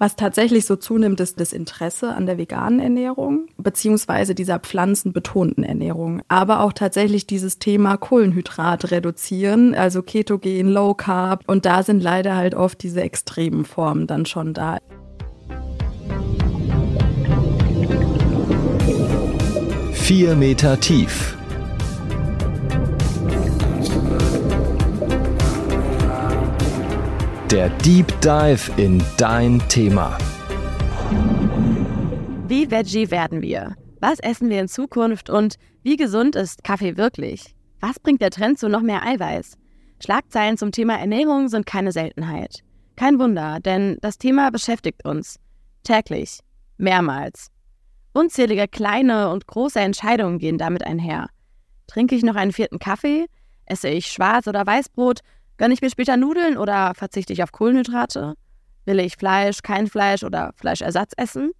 Was tatsächlich so zunimmt, ist das Interesse an der veganen Ernährung beziehungsweise dieser pflanzenbetonten Ernährung. Aber auch tatsächlich dieses Thema Kohlenhydrat reduzieren, also Ketogen, Low Carb. Und da sind leider halt oft diese extremen Formen dann schon da. Vier Meter tief. Der Deep Dive in dein Thema. Wie Veggie werden wir? Was essen wir in Zukunft und wie gesund ist Kaffee wirklich? Was bringt der Trend zu noch mehr Eiweiß? Schlagzeilen zum Thema Ernährung sind keine Seltenheit. Kein Wunder, denn das Thema beschäftigt uns. Täglich. Mehrmals. Unzählige kleine und große Entscheidungen gehen damit einher. Trinke ich noch einen vierten Kaffee? Esse ich Schwarz- oder Weißbrot? Gönne ich mir später Nudeln oder verzichte ich auf Kohlenhydrate? Will ich Fleisch, kein Fleisch oder Fleischersatz essen?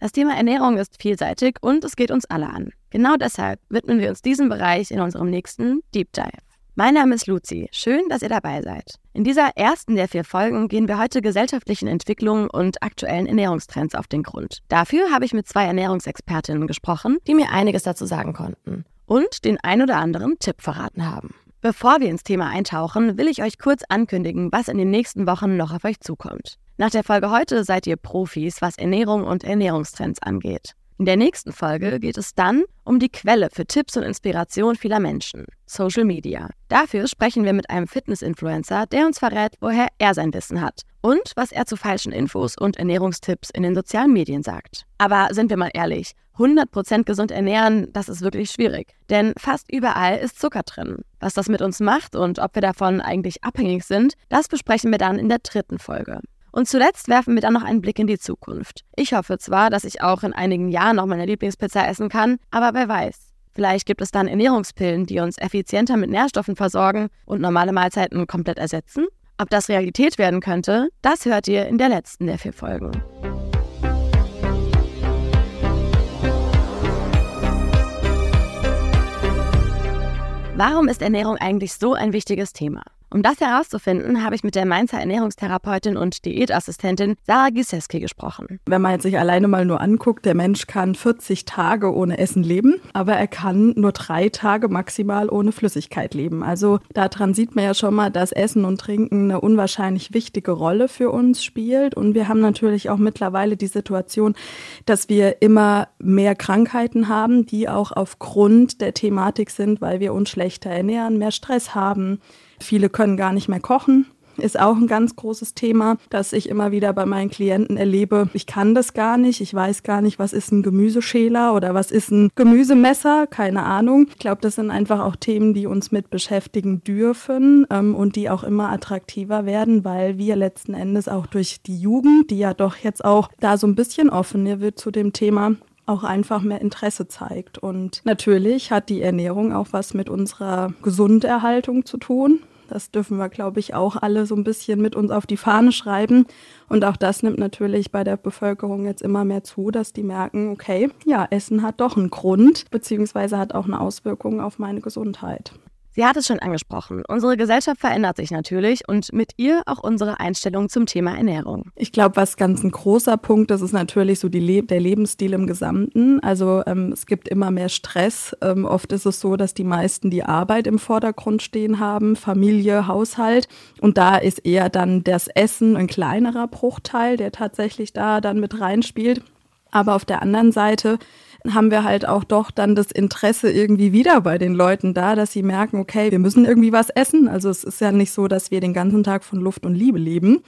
Das Thema Ernährung ist vielseitig und es geht uns alle an. Genau deshalb widmen wir uns diesem Bereich in unserem nächsten Deep Dive. Mein Name ist Luzi. Schön, dass ihr dabei seid. In dieser ersten der vier Folgen gehen wir heute gesellschaftlichen Entwicklungen und aktuellen Ernährungstrends auf den Grund. Dafür habe ich mit zwei Ernährungsexpertinnen gesprochen, die mir einiges dazu sagen konnten und den ein oder anderen Tipp verraten haben. Bevor wir ins Thema eintauchen, will ich euch kurz ankündigen, was in den nächsten Wochen noch auf euch zukommt. Nach der Folge heute seid ihr Profis, was Ernährung und Ernährungstrends angeht. In der nächsten Folge geht es dann um die Quelle für Tipps und Inspiration vieler Menschen, Social Media. Dafür sprechen wir mit einem Fitness-Influencer, der uns verrät, woher er sein Wissen hat und was er zu falschen Infos und Ernährungstipps in den sozialen Medien sagt. Aber sind wir mal ehrlich, 100% gesund ernähren, das ist wirklich schwierig. Denn fast überall ist Zucker drin. Was das mit uns macht und ob wir davon eigentlich abhängig sind, das besprechen wir dann in der dritten Folge. Und zuletzt werfen wir dann noch einen Blick in die Zukunft. Ich hoffe zwar, dass ich auch in einigen Jahren noch meine Lieblingspizza essen kann, aber wer weiß. Vielleicht gibt es dann Ernährungspillen, die uns effizienter mit Nährstoffen versorgen und normale Mahlzeiten komplett ersetzen? Ob das Realität werden könnte, das hört ihr in der letzten der vier Folgen. Warum ist Ernährung eigentlich so ein wichtiges Thema? Um das herauszufinden, habe ich mit der Mainzer Ernährungstherapeutin und Diätassistentin Sarah Giseski gesprochen. Wenn man jetzt sich alleine mal nur anguckt, der Mensch kann 40 Tage ohne Essen leben, aber er kann nur drei Tage maximal ohne Flüssigkeit leben. Also daran sieht man ja schon mal, dass Essen und Trinken eine unwahrscheinlich wichtige Rolle für uns spielt. Und wir haben natürlich auch mittlerweile die Situation, dass wir immer mehr Krankheiten haben, die auch aufgrund der Thematik sind, weil wir uns schlechter ernähren, mehr Stress haben Viele können gar nicht mehr kochen. Ist auch ein ganz großes Thema, das ich immer wieder bei meinen Klienten erlebe. Ich kann das gar nicht. Ich weiß gar nicht, was ist ein Gemüseschäler oder was ist ein Gemüsemesser. Keine Ahnung. Ich glaube, das sind einfach auch Themen, die uns mit beschäftigen dürfen ähm, und die auch immer attraktiver werden, weil wir letzten Endes auch durch die Jugend, die ja doch jetzt auch da so ein bisschen offener wird zu dem Thema, auch einfach mehr Interesse zeigt. Und natürlich hat die Ernährung auch was mit unserer Gesunderhaltung zu tun. Das dürfen wir, glaube ich, auch alle so ein bisschen mit uns auf die Fahne schreiben. Und auch das nimmt natürlich bei der Bevölkerung jetzt immer mehr zu, dass die merken, okay, ja, Essen hat doch einen Grund, beziehungsweise hat auch eine Auswirkung auf meine Gesundheit. Sie hat es schon angesprochen. Unsere Gesellschaft verändert sich natürlich und mit ihr auch unsere Einstellung zum Thema Ernährung. Ich glaube, was ganz ein großer Punkt ist, ist natürlich so Le der Lebensstil im Gesamten. Also ähm, es gibt immer mehr Stress. Ähm, oft ist es so, dass die meisten die Arbeit im Vordergrund stehen haben, Familie, Haushalt. Und da ist eher dann das Essen ein kleinerer Bruchteil, der tatsächlich da dann mit reinspielt. Aber auf der anderen Seite haben wir halt auch doch dann das Interesse irgendwie wieder bei den Leuten da, dass sie merken, okay, wir müssen irgendwie was essen. Also es ist ja nicht so, dass wir den ganzen Tag von Luft und Liebe leben.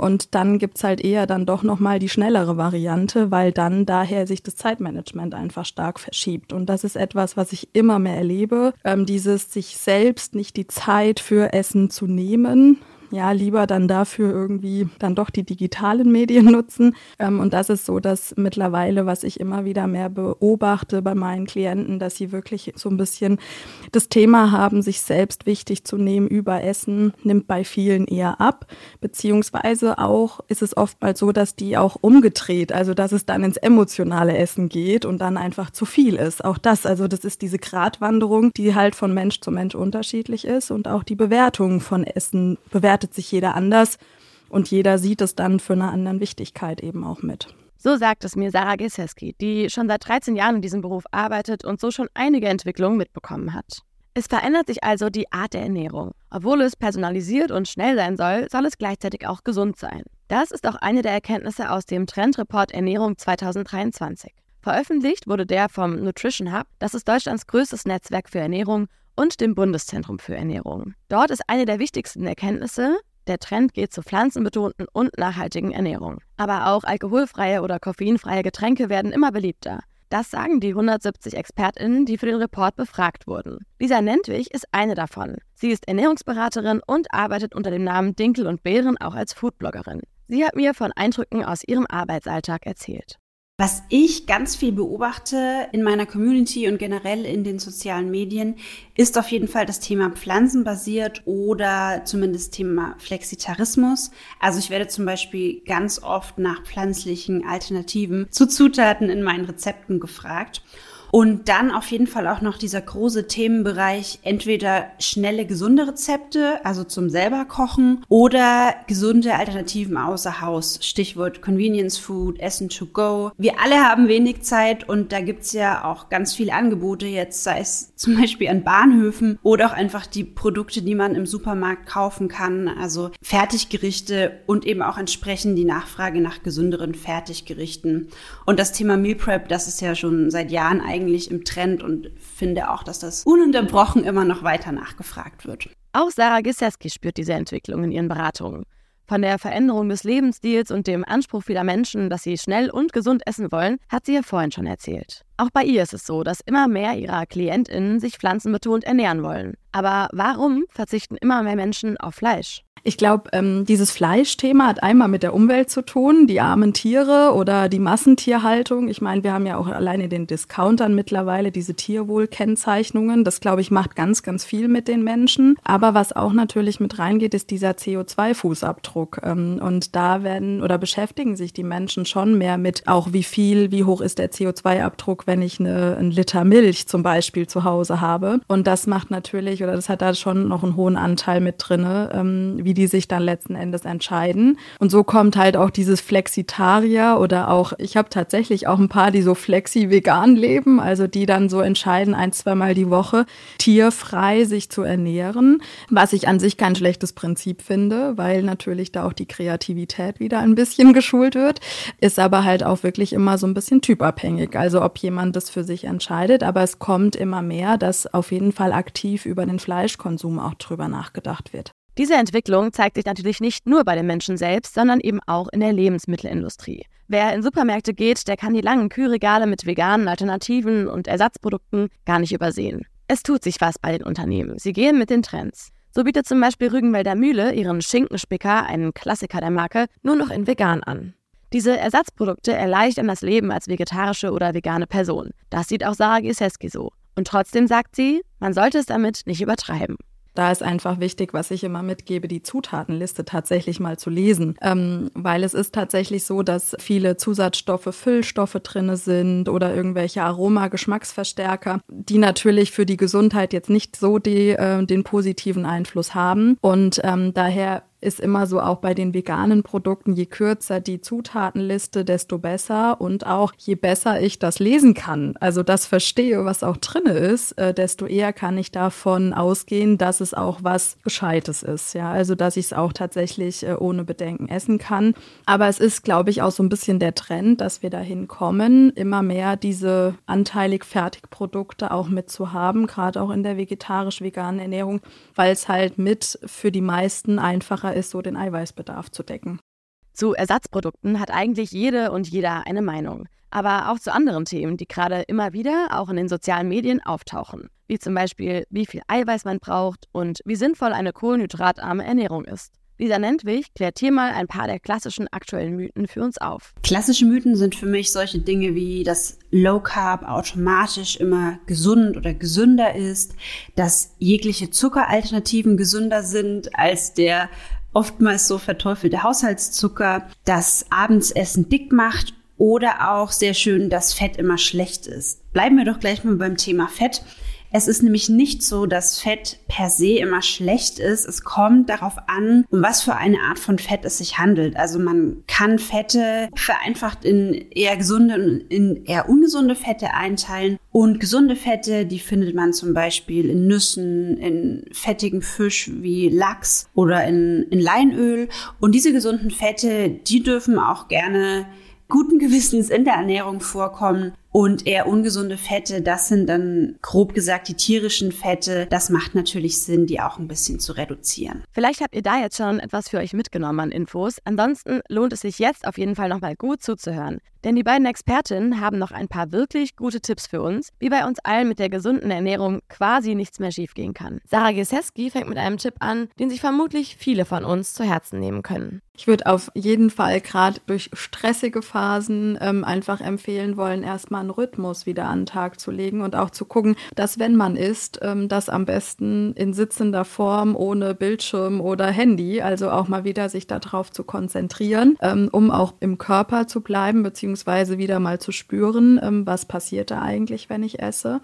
Und dann gibt's halt eher dann doch nochmal die schnellere Variante, weil dann daher sich das Zeitmanagement einfach stark verschiebt. Und das ist etwas, was ich immer mehr erlebe. Ähm, dieses sich selbst nicht die Zeit für Essen zu nehmen, ja, lieber dann dafür irgendwie dann doch die digitalen Medien nutzen. Ähm, und das ist so, dass mittlerweile, was ich immer wieder mehr beobachte bei meinen Klienten, dass sie wirklich so ein bisschen das Thema haben, sich selbst wichtig zu nehmen über Essen, nimmt bei vielen eher ab. Beziehungsweise auch ist es oftmals so, dass die auch umgedreht, also dass es dann ins emotionale Essen geht und dann einfach zu viel ist. Auch das, also das ist diese Gratwanderung, die halt von Mensch zu Mensch unterschiedlich ist und auch die Bewertung von Essen bewertet bewertet sich jeder anders. Und jeder sieht es dann für eine andere Wichtigkeit eben auch mit. So sagt es mir Sarah Geseski, die schon seit 13 Jahren in diesem Beruf arbeitet und so schon einige Entwicklungen mitbekommen hat. Es verändert sich also die Art der Ernährung. Obwohl es personalisiert und schnell sein soll, soll es gleichzeitig auch gesund sein. Das ist auch eine der Erkenntnisse aus dem Trendreport Ernährung 2023. Veröffentlicht wurde der vom Nutrition Hub, das ist Deutschlands größtes Netzwerk für Ernährung, und dem Bundeszentrum für Ernährung. Dort ist eine der wichtigsten Erkenntnisse, der Trend geht zur pflanzenbetonten und nachhaltigen Ernährung. Aber auch alkoholfreie oder koffeinfreie Getränke werden immer beliebter. Das sagen die 170 ExpertInnen, die für den Report befragt wurden. Lisa Nentwig ist eine davon. Sie ist Ernährungsberaterin und arbeitet unter dem Namen Dinkel und Beeren auch als Foodbloggerin. Sie hat mir von Eindrücken aus ihrem Arbeitsalltag erzählt. Was ich ganz viel beobachte in meiner Community und generell in den sozialen Medien, ist auf jeden Fall das Thema pflanzenbasiert oder zumindest Thema Flexitarismus. Also ich werde zum Beispiel ganz oft nach pflanzlichen Alternativen zu Zutaten in meinen Rezepten gefragt. Und dann auf jeden Fall auch noch dieser große Themenbereich, entweder schnelle, gesunde Rezepte, also zum selber kochen, oder gesunde Alternativen außer Haus. Stichwort Convenience Food, Essen to go. Wir alle haben wenig Zeit und da gibt's ja auch ganz viele Angebote jetzt, sei es zum Beispiel an Bahnhöfen oder auch einfach die Produkte, die man im Supermarkt kaufen kann, also Fertiggerichte und eben auch entsprechend die Nachfrage nach gesünderen Fertiggerichten. Und das Thema Meal Prep, das ist ja schon seit Jahren eigentlich eigentlich im Trend und finde auch, dass das ununterbrochen immer noch weiter nachgefragt wird. Auch Sarah Giseski spürt diese Entwicklung in ihren Beratungen. Von der Veränderung des Lebensstils und dem Anspruch vieler Menschen, dass sie schnell und gesund essen wollen, hat sie ja vorhin schon erzählt. Auch bei ihr ist es so, dass immer mehr ihrer KlientInnen sich pflanzenbetont ernähren wollen. Aber warum verzichten immer mehr Menschen auf Fleisch? Ich glaube, ähm, dieses Fleischthema hat einmal mit der Umwelt zu tun, die armen Tiere oder die Massentierhaltung. Ich meine, wir haben ja auch alleine den Discountern mittlerweile diese Tierwohlkennzeichnungen. Das, glaube ich, macht ganz, ganz viel mit den Menschen. Aber was auch natürlich mit reingeht, ist dieser CO2-Fußabdruck. Ähm, und da werden oder beschäftigen sich die Menschen schon mehr mit auch wie viel, wie hoch ist der CO2-Abdruck, wenn ich eine, einen Liter Milch zum Beispiel zu Hause habe. Und das macht natürlich oder das hat da schon noch einen hohen Anteil mit drinne, ähm, wie die sich dann letzten Endes entscheiden. Und so kommt halt auch dieses Flexitarier oder auch, ich habe tatsächlich auch ein paar, die so flexi-vegan leben, also die dann so entscheiden, ein, zweimal die Woche tierfrei sich zu ernähren, was ich an sich kein schlechtes Prinzip finde, weil natürlich da auch die Kreativität wieder ein bisschen geschult wird, ist aber halt auch wirklich immer so ein bisschen typabhängig, also ob jemand das für sich entscheidet, aber es kommt immer mehr, dass auf jeden Fall aktiv über den Fleischkonsum auch drüber nachgedacht wird. Diese Entwicklung zeigt sich natürlich nicht nur bei den Menschen selbst, sondern eben auch in der Lebensmittelindustrie. Wer in Supermärkte geht, der kann die langen Kühlregale mit veganen Alternativen und Ersatzprodukten gar nicht übersehen. Es tut sich was bei den Unternehmen. Sie gehen mit den Trends. So bietet zum Beispiel Rügenwälder Mühle ihren Schinkenspicker, einen Klassiker der Marke, nur noch in vegan an. Diese Ersatzprodukte erleichtern das Leben als vegetarische oder vegane Person. Das sieht auch Sarah Gieseski so. Und trotzdem sagt sie, man sollte es damit nicht übertreiben. Da ist einfach wichtig, was ich immer mitgebe, die Zutatenliste tatsächlich mal zu lesen. Ähm, weil es ist tatsächlich so, dass viele Zusatzstoffe, Füllstoffe drinne sind oder irgendwelche Aroma, Geschmacksverstärker, die natürlich für die Gesundheit jetzt nicht so die, äh, den positiven Einfluss haben. Und ähm, daher ist immer so auch bei den veganen Produkten, je kürzer die Zutatenliste, desto besser und auch je besser ich das lesen kann, also das verstehe, was auch drinne ist, äh, desto eher kann ich davon ausgehen, dass es auch was Gescheites ist, ja, also dass ich es auch tatsächlich äh, ohne Bedenken essen kann. Aber es ist, glaube ich, auch so ein bisschen der Trend, dass wir dahin kommen, immer mehr diese anteilig Fertigprodukte auch mitzuhaben, gerade auch in der vegetarisch-veganen Ernährung, weil es halt mit für die meisten einfacher einfacher ist, so den Eiweißbedarf zu decken. Zu Ersatzprodukten hat eigentlich jede und jeder eine Meinung. Aber auch zu anderen Themen, die gerade immer wieder auch in den sozialen Medien auftauchen. Wie zum Beispiel, wie viel Eiweiß man braucht und wie sinnvoll eine kohlenhydratarme Ernährung ist. Lisa Nentwig klärt hier mal ein paar der klassischen aktuellen Mythen für uns auf. Klassische Mythen sind für mich solche Dinge wie, dass Low Carb automatisch immer gesund oder gesünder ist, dass jegliche Zuckeralternativen gesünder sind als der oftmals so verteufelte Haushaltszucker, dass Abendsessen dick macht oder auch sehr schön, dass Fett immer schlecht ist. Bleiben wir doch gleich mal beim Thema Fett. Es ist nämlich nicht so, dass Fett per se immer schlecht ist. Es kommt darauf an, um was für eine Art von Fett es sich handelt. Also man kann Fette vereinfacht in eher gesunde und in eher ungesunde Fette einteilen. Und gesunde Fette, die findet man zum Beispiel in Nüssen, in fettigem Fisch wie Lachs oder in, in Leinöl. Und diese gesunden Fette, die dürfen auch gerne guten Gewissens in der Ernährung vorkommen. Und eher ungesunde Fette, das sind dann grob gesagt die tierischen Fette. Das macht natürlich Sinn, die auch ein bisschen zu reduzieren. Vielleicht habt ihr da jetzt schon etwas für euch mitgenommen an Infos. Ansonsten lohnt es sich jetzt auf jeden Fall nochmal gut zuzuhören. Denn die beiden Expertinnen haben noch ein paar wirklich gute Tipps für uns, wie bei uns allen mit der gesunden Ernährung quasi nichts mehr schiefgehen kann. Sarah Geseski fängt mit einem Tipp an, den sich vermutlich viele von uns zu Herzen nehmen können. Ich würde auf jeden Fall gerade durch stressige Phasen ähm, einfach empfehlen wollen, erstmal einen Rhythmus wieder an den Tag zu legen und auch zu gucken, dass wenn man isst, ähm, das am besten in sitzender Form ohne Bildschirm oder Handy, also auch mal wieder sich darauf zu konzentrieren, ähm, um auch im Körper zu bleiben, beziehungsweise wieder mal zu spüren, ähm, was passiert da eigentlich, wenn ich esse.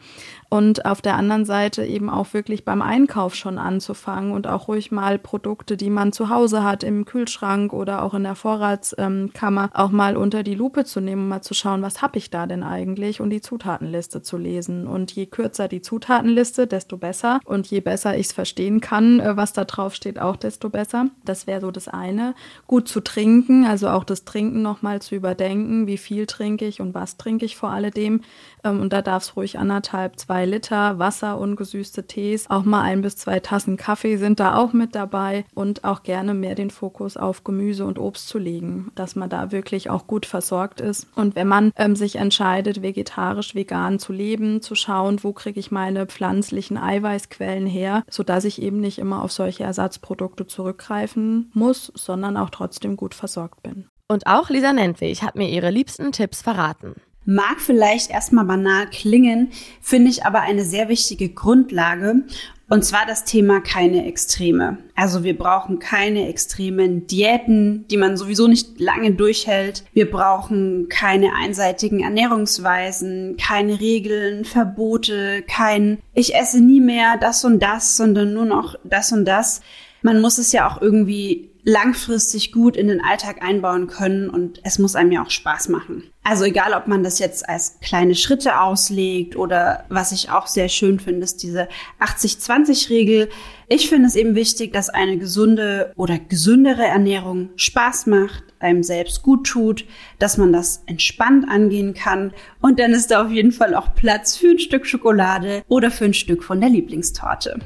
Und auf der anderen Seite eben auch wirklich beim Einkauf schon anzufangen und auch ruhig mal Produkte, die man zu Hause hat, im Kühlschrank oder auch in der Vorratskammer, auch mal unter die Lupe zu nehmen, um mal zu schauen, was habe ich da denn eigentlich und die Zutatenliste zu lesen. Und je kürzer die Zutatenliste, desto besser. Und je besser ich es verstehen kann, äh, was da drauf steht, auch desto besser. Das wäre so das eine. Gut zu trinken, also auch das Trinken nochmal zu überdenken, wie viel trinke ich und was trinke ich vor alledem. Ähm, und da darf es ruhig anderthalb, zwei Liter Wasser, ungesüßte Tees, auch mal ein bis zwei Tassen Kaffee sind da auch mit dabei und auch gerne mehr den Fokus auf Gemüse und Obst zu legen, dass man da wirklich auch gut versorgt ist. Und wenn man ähm, sich entscheidet, vegetarisch, vegan zu leben, zu schauen, wo kriege ich meine pflanzlichen Eiweißquellen her, sodass ich eben nicht immer auf solche Ersatzprodukte zurückgreifen muss, sondern auch trotzdem gut versorgt bin. Und auch Lisa Nentwig hat mir ihre liebsten Tipps verraten. Mag vielleicht erstmal banal klingen, finde ich aber eine sehr wichtige Grundlage. Und zwar das Thema keine Extreme. Also wir brauchen keine extremen Diäten, die man sowieso nicht lange durchhält. Wir brauchen keine einseitigen Ernährungsweisen, keine Regeln, Verbote, kein ich esse nie mehr das und das, sondern nur noch das und das. Man muss es ja auch irgendwie langfristig gut in den Alltag einbauen können und es muss einem ja auch Spaß machen. Also egal, ob man das jetzt als kleine Schritte auslegt oder was ich auch sehr schön finde, ist diese 80-20-Regel. Ich finde es eben wichtig, dass eine gesunde oder gesündere Ernährung Spaß macht, einem selbst gut tut, dass man das entspannt angehen kann und dann ist da auf jeden Fall auch Platz für ein Stück Schokolade oder für ein Stück von der Lieblingstorte.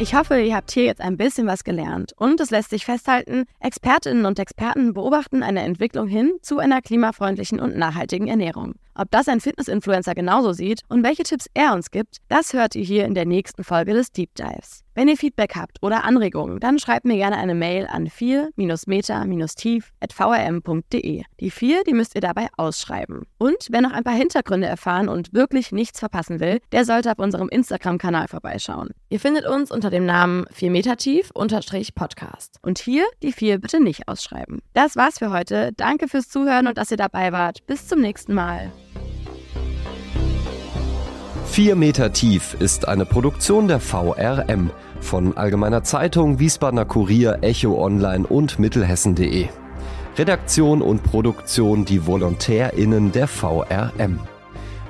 Ich hoffe, ihr habt hier jetzt ein bisschen was gelernt. Und es lässt sich festhalten, Expertinnen und Experten beobachten eine Entwicklung hin zu einer klimafreundlichen und nachhaltigen Ernährung. Ob das ein Fitness-Influencer genauso sieht und welche Tipps er uns gibt, das hört ihr hier in der nächsten Folge des Deep Dives. Wenn ihr Feedback habt oder Anregungen, dann schreibt mir gerne eine Mail an 4-meter-tief.vrm.de. Die 4, die müsst ihr dabei ausschreiben. Und wer noch ein paar Hintergründe erfahren und wirklich nichts verpassen will, der sollte auf unserem Instagram-Kanal vorbeischauen. Ihr findet uns unter dem Namen 4 Meter tief Podcast. Und hier die 4 bitte nicht ausschreiben. Das war's für heute. Danke fürs Zuhören und dass ihr dabei wart. Bis zum nächsten Mal. 4 Meter tief ist eine Produktion der VRM von Allgemeiner Zeitung, Wiesbadener Kurier, Echo Online und Mittelhessen.de. Redaktion und Produktion die VolontärInnen der VRM.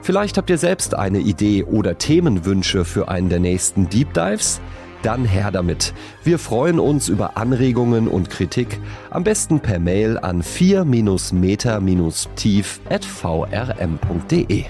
Vielleicht habt ihr selbst eine Idee oder Themenwünsche für einen der nächsten Deep Dives? Dann her damit. Wir freuen uns über Anregungen und Kritik, am besten per Mail an 4-meter-tief at vrm.de.